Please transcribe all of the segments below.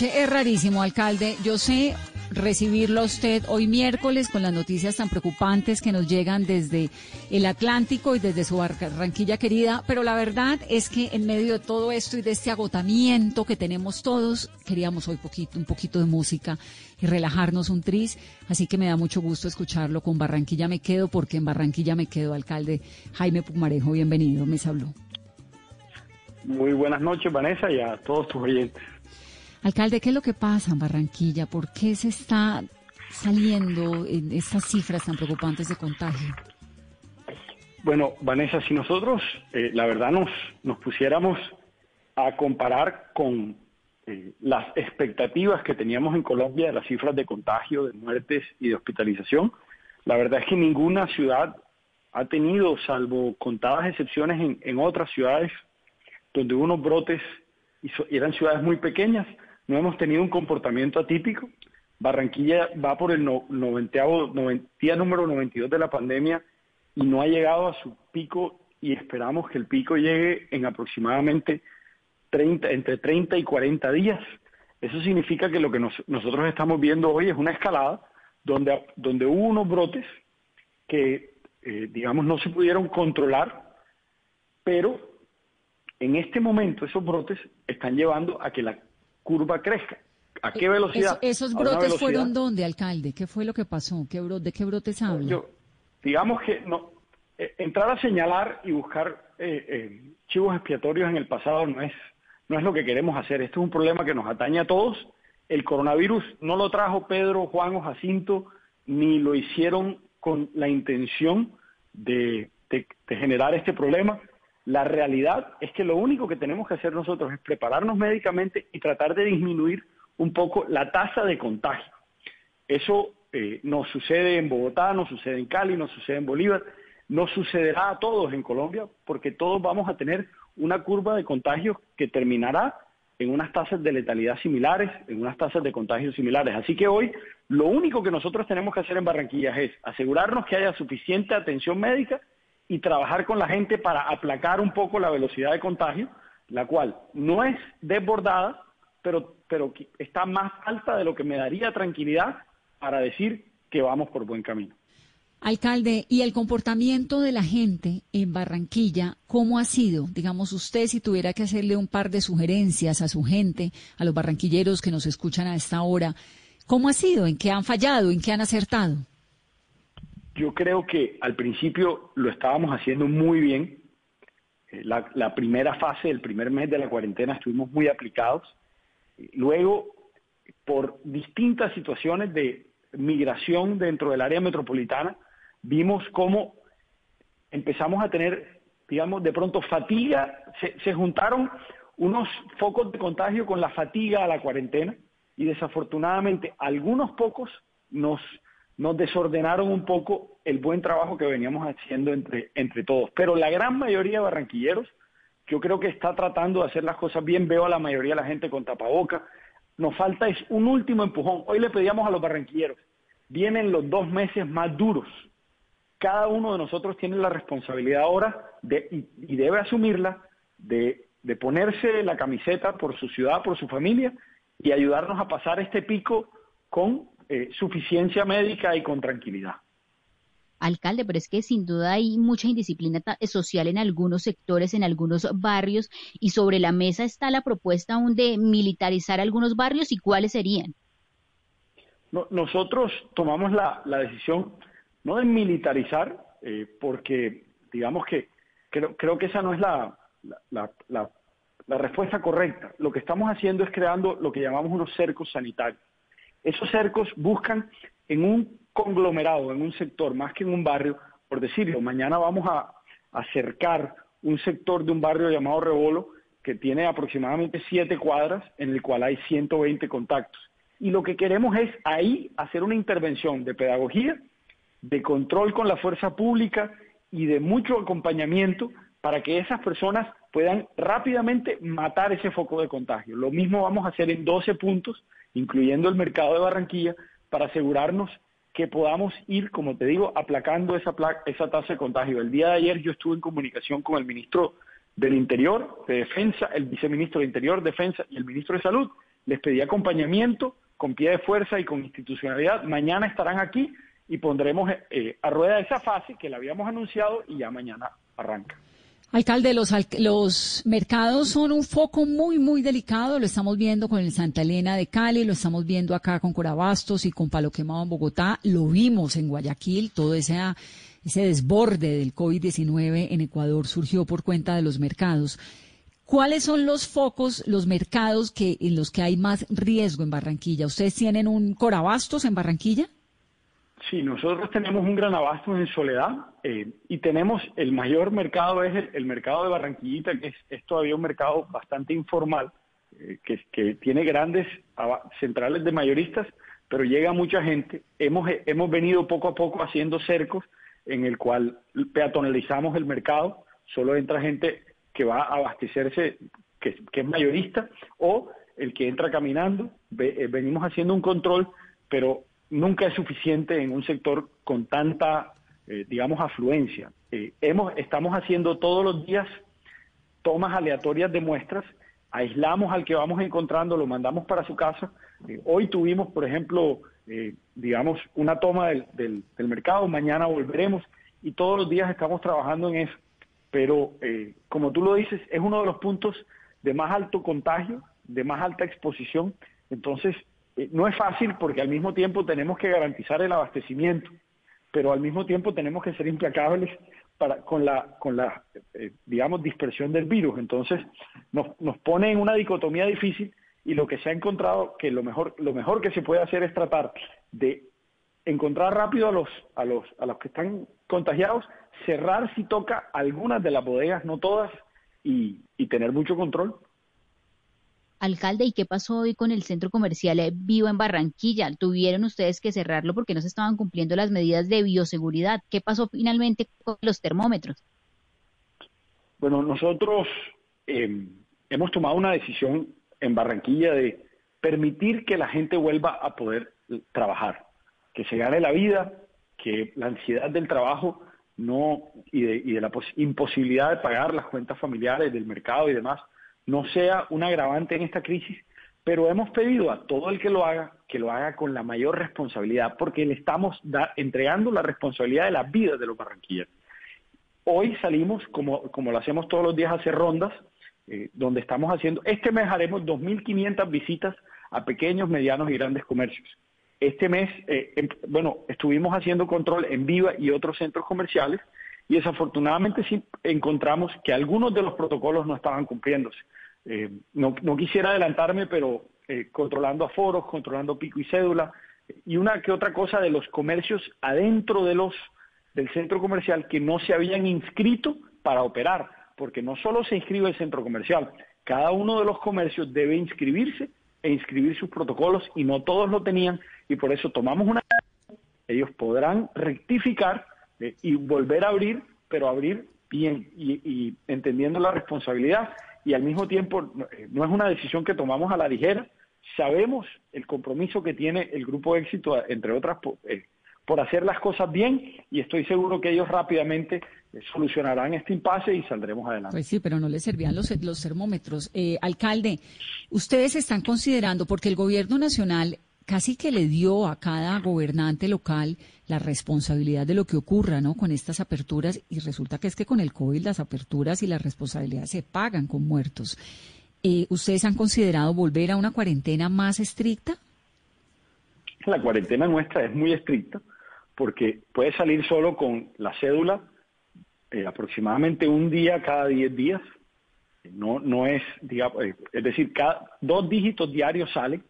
es rarísimo, alcalde. Yo sé recibirlo a usted hoy miércoles con las noticias tan preocupantes que nos llegan desde el Atlántico y desde su Barranquilla querida, pero la verdad es que en medio de todo esto y de este agotamiento que tenemos todos, queríamos hoy poquito, un poquito de música y relajarnos un tris, así que me da mucho gusto escucharlo con Barranquilla me quedo, porque en Barranquilla me quedo, alcalde Jaime Pumarejo, bienvenido, me habló. Muy buenas noches, Vanessa, y a todos tus oyentes. Alcalde, ¿qué es lo que pasa en Barranquilla? ¿Por qué se está saliendo en estas cifras tan preocupantes de contagio? Bueno, Vanessa, si nosotros, eh, la verdad, nos, nos pusiéramos a comparar con eh, las expectativas que teníamos en Colombia de las cifras de contagio, de muertes y de hospitalización, la verdad es que ninguna ciudad ha tenido, salvo contadas excepciones en, en otras ciudades donde unos brotes y, eran ciudades muy pequeñas, no hemos tenido un comportamiento atípico. Barranquilla va por el no, día número 92 de la pandemia y no ha llegado a su pico y esperamos que el pico llegue en aproximadamente 30, entre 30 y 40 días. Eso significa que lo que nosotros estamos viendo hoy es una escalada donde, donde hubo unos brotes que, eh, digamos, no se pudieron controlar, pero en este momento esos brotes están llevando a que la curva crezca. ¿A qué velocidad? ¿Esos brotes fueron dónde, alcalde? ¿Qué fue lo que pasó? ¿Qué ¿De qué brotes habla? digamos que no, eh, entrar a señalar y buscar eh, eh, chivos expiatorios en el pasado no es, no es lo que queremos hacer. Esto es un problema que nos atañe a todos. El coronavirus no lo trajo Pedro, Juan o Jacinto, ni lo hicieron con la intención de generar este problema. La realidad es que lo único que tenemos que hacer nosotros es prepararnos médicamente y tratar de disminuir un poco la tasa de contagio. Eso eh, nos sucede en Bogotá, nos sucede en Cali, nos sucede en Bolívar, nos sucederá a todos en Colombia porque todos vamos a tener una curva de contagios que terminará en unas tasas de letalidad similares, en unas tasas de contagio similares. Así que hoy lo único que nosotros tenemos que hacer en Barranquilla es asegurarnos que haya suficiente atención médica y trabajar con la gente para aplacar un poco la velocidad de contagio, la cual no es desbordada, pero, pero está más alta de lo que me daría tranquilidad para decir que vamos por buen camino. Alcalde, ¿y el comportamiento de la gente en Barranquilla, cómo ha sido? Digamos, usted si tuviera que hacerle un par de sugerencias a su gente, a los barranquilleros que nos escuchan a esta hora, ¿cómo ha sido? ¿En qué han fallado? ¿En qué han acertado? Yo creo que al principio lo estábamos haciendo muy bien. Eh, la, primera fase, el primer mes de la cuarentena estuvimos muy aplicados. Luego, por distintas situaciones de migración dentro del área metropolitana, vimos cómo empezamos a tener, digamos, de pronto fatiga, se, se juntaron unos focos de contagio con la fatiga a la cuarentena y desafortunadamente algunos pocos nos nos desordenaron un poco el buen trabajo que veníamos haciendo entre, entre todos. Pero la gran mayoría de barranquilleros, yo creo que está tratando de hacer las cosas bien. Veo a la mayoría de la gente con tapaboca. Nos falta es un último empujón. Hoy le pedíamos a los barranquilleros, vienen los dos meses más duros. Cada uno de nosotros tiene la responsabilidad ahora de, y, debe asumirla de, de ponerse la camiseta por su ciudad, por su familia y ayudarnos a pasar este pico con eh, suficiencia médica y con tranquilidad. Alcalde, pero es que sin duda hay mucha indisciplina social en algunos sectores, en algunos barrios, y sobre la mesa está la propuesta aún de militarizar algunos barrios y cuáles serían. nosotros tomamos la, decisión no de militarizar, eh, porque digamos que creo, creo que esa no es la, la, la respuesta correcta. Lo que estamos haciendo es creando lo que llamamos unos cercos sanitarios. Esos cercos buscan en un conglomerado, en un sector, más que en un barrio, por decirlo, mañana vamos a acercar un sector de un barrio llamado Rebolo que tiene aproximadamente siete cuadras en el cual hay 120 contactos. Y lo que queremos es ahí hacer una intervención de pedagogía, de control con la fuerza pública y de mucho acompañamiento para que esas personas puedan rápidamente matar ese foco de contagio. Lo mismo vamos a hacer en 12 puntos incluyendo el mercado de Barranquilla, para asegurarnos que podamos ir, como te digo, aplacando esa, esa tasa de contagio. El día de ayer yo estuve en comunicación con el ministro del Interior, de Defensa, el viceministro de Interior, Defensa y el ministro de Salud, les pedí acompañamiento con pie de fuerza y con institucionalidad. Mañana estarán aquí y pondremos eh, a rueda esa fase que la habíamos anunciado y ya mañana arranca. Alcalde, los, los mercados son un foco muy, muy delicado. Lo estamos viendo con el Santa Elena de Cali, lo estamos viendo acá con Corabastos y con Palo Quemado en Bogotá. Lo vimos en Guayaquil, todo ese, ese desborde del COVID-19 en Ecuador surgió por cuenta de los mercados. ¿Cuáles son los focos, los mercados que, en los que hay más riesgo en Barranquilla? ¿Ustedes tienen un Corabastos en Barranquilla? Sí, nosotros tenemos un gran abasto en Soledad eh, y tenemos el mayor mercado, es el, mercado de Barranquillita, que es, todavía un mercado bastante informal, eh, que, tiene grandes centrales de mayoristas, pero llega mucha gente. Hemos, hemos venido poco a poco haciendo cercos en el cual peatonalizamos el mercado, solo entra gente que va a abastecerse, que, es mayorista, o el que entra caminando. Eh, venimos haciendo un control, pero nunca es suficiente en un sector con tanta, eh, digamos, afluencia. Eh, hemos, estamos haciendo todos los días tomas aleatorias de muestras, aislamos al que vamos encontrando, lo mandamos para su casa. Eh, hoy tuvimos, por ejemplo, digamos, una toma del, del, del, mercado, mañana volveremos y todos los días estamos trabajando en eso. Pero, como tú lo dices, es uno de los puntos de más alto contagio, de más alta exposición. Entonces, eh, no es fácil porque al mismo tiempo tenemos que garantizar el abastecimiento, pero al mismo tiempo tenemos que ser implacables para, con la, con la eh, digamos, dispersión del virus. Entonces, nos, nos pone en una dicotomía difícil y lo que se ha encontrado que lo mejor, lo mejor que se puede hacer es tratar de encontrar rápido a los, a los, a los que están contagiados, cerrar si toca algunas de las bodegas, no todas, y, y tener mucho control. Alcalde, ¿y qué pasó hoy con el centro comercial eh, Vivo en Barranquilla? ¿Tuvieron ustedes que cerrarlo porque no se estaban cumpliendo las medidas de bioseguridad? ¿Qué pasó finalmente con los termómetros? Bueno, nosotros em, hemos tomado una decisión en Barranquilla de permitir que la gente vuelva a poder trabajar, que se gane la vida, que la ansiedad del trabajo no y de, y de la imposibilidad de pagar las cuentas familiares del mercado y demás no sea un agravante en esta crisis, pero hemos pedido a todo el que lo haga que lo haga con la mayor responsabilidad, porque le estamos entregando la responsabilidad de la vida de los barranquilleros. Hoy salimos, como, como lo hacemos todos los días, a hacer rondas, eh, donde estamos haciendo, este mes haremos 2.500 visitas a pequeños, medianos y grandes comercios. Este mes, eh, em, bueno, estuvimos haciendo control en Viva y otros centros comerciales y desafortunadamente sí encontramos que algunos de los protocolos no estaban cumpliéndose. Eh, no, quisiera adelantarme, pero eh, controlando aforos, controlando pico y cédula, y una que otra cosa de los comercios adentro de los del centro comercial que no se habían inscrito para operar, porque no solo se inscribe el centro comercial, cada uno de los comercios debe inscribirse e inscribir sus protocolos y no todos lo tenían y por eso tomamos una ellos podrán rectificar eh, y volver a abrir, pero abrir bien y, entendiendo la responsabilidad y al mismo tiempo eh, no es una decisión que tomamos a la ligera, sabemos el compromiso que tiene el grupo éxito, entre otras, eh, por hacer las cosas bien y estoy seguro que ellos rápidamente solucionarán este impasse y saldremos adelante. Pues sí, pero no les servían los, los termómetros. alcalde, ustedes están considerando, porque el gobierno nacional casi que le dio a cada gobernante local la responsabilidad de lo que ocurra, ¿no? Con estas aperturas y resulta que es que con el COVID las aperturas y las responsabilidades se pagan con muertos. Eh, ¿Ustedes han considerado volver a una cuarentena más estricta? La cuarentena nuestra es muy estricta porque puede salir solo con la cédula eh, aproximadamente un día cada 10 días. No, no es, digamos, eh, es decir, cada dos dígitos diarios salen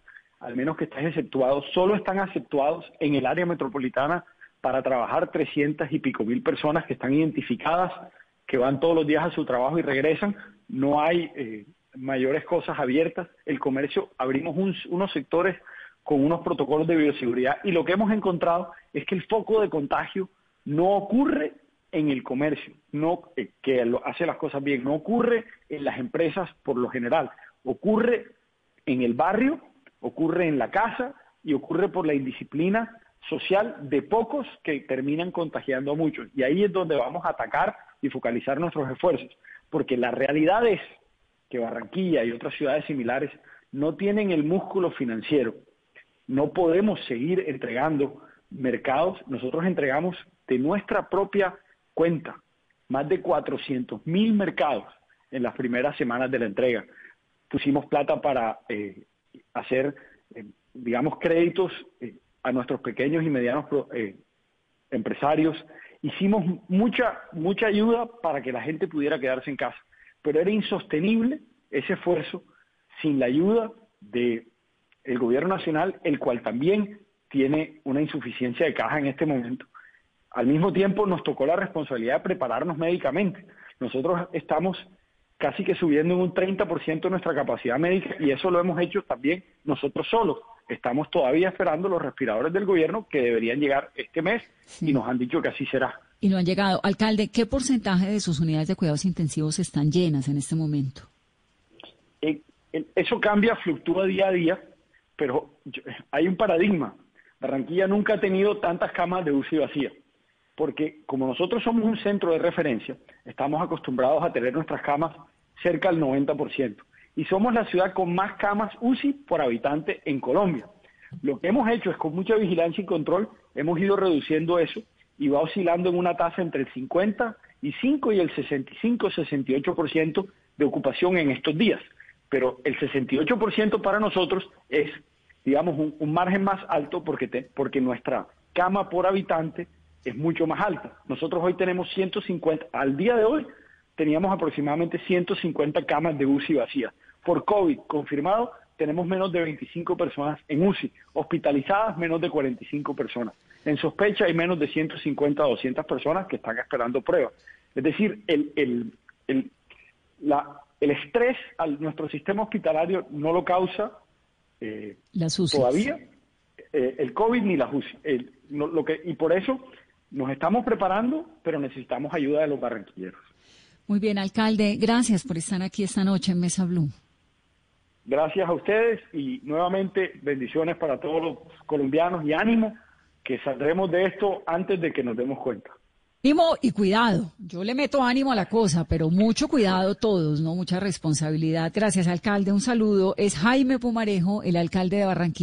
al menos que estén exceptuados, solo están exceptuados en el área metropolitana para trabajar 300 y pico mil personas que están identificadas, que van todos los días a su trabajo y regresan. No hay eh, mayores cosas abiertas. El comercio, abrimos unos sectores con unos protocolos de bioseguridad y lo que hemos encontrado es que el foco de contagio no ocurre en el comercio, no eh, que hace las cosas bien, no ocurre en las empresas por lo general, ocurre en el barrio ocurre en la casa y ocurre por la indisciplina social de pocos que terminan contagiando a muchos. Y ahí es donde vamos a atacar y focalizar nuestros esfuerzos, porque la realidad es que Barranquilla y otras ciudades similares no tienen el músculo financiero. No podemos seguir entregando mercados. Nosotros entregamos de nuestra propia cuenta más de 400 mil mercados en las primeras semanas de la entrega. Pusimos plata para eh, hacer, eh, digamos, créditos eh, a nuestros pequeños y medianos empresarios. Hicimos mucha, mucha ayuda para que la gente pudiera quedarse en casa, pero era insostenible ese esfuerzo sin la ayuda del el gobierno nacional, el cual también tiene una insuficiencia de caja en este momento. Al mismo tiempo nos tocó la responsabilidad de prepararnos médicamente. Nosotros estamos casi que subiendo en un 30% nuestra capacidad médica y eso lo hemos hecho también nosotros solos. Estamos todavía esperando los respiradores del gobierno que deberían llegar este mes y nos han dicho que así será. Y no han llegado. Alcalde, ¿qué porcentaje de sus unidades de cuidados intensivos están llenas en este momento? Eh, eso cambia, fluctúa día a día, pero hay un paradigma. Barranquilla nunca ha tenido tantas camas de UCI vacía, porque como nosotros somos un centro de referencia, estamos acostumbrados a tener nuestras camas cerca del 90%, y somos la ciudad con más camas UCI por habitante en Colombia. Lo que hemos hecho es con mucha vigilancia y control, hemos ido reduciendo eso y va oscilando en una tasa entre el 55 y el 65-68% de ocupación en estos días pero el 68% para nosotros es, digamos, un, margen más alto porque, porque nuestra cama por habitante es mucho más alta. Nosotros hoy tenemos 150, al día de hoy teníamos aproximadamente 150 camas de UCI vacías. Por COVID confirmado, tenemos menos de 25 personas en UCI, hospitalizadas menos de 45 personas. En sospecha hay menos de 150 a 200 personas que están esperando pruebas. Es decir, el, el, el, la, el estrés a nuestro sistema hospitalario no lo causa eh, todavía eh, el COVID ni la UCI. lo que, y por eso nos estamos preparando, pero necesitamos ayuda de los barranquilleros. Muy bien, alcalde. Gracias por estar aquí esta noche en Mesa Blue. Gracias a ustedes y nuevamente bendiciones para todos los colombianos y ánimo que saldremos de esto antes de que nos demos cuenta. Ánimo y cuidado. Yo le meto ánimo a la cosa, pero mucho cuidado todos, ¿no? Mucha responsabilidad. Gracias, alcalde. Un saludo. Es Jaime Pumarejo, el alcalde de Barranquilla.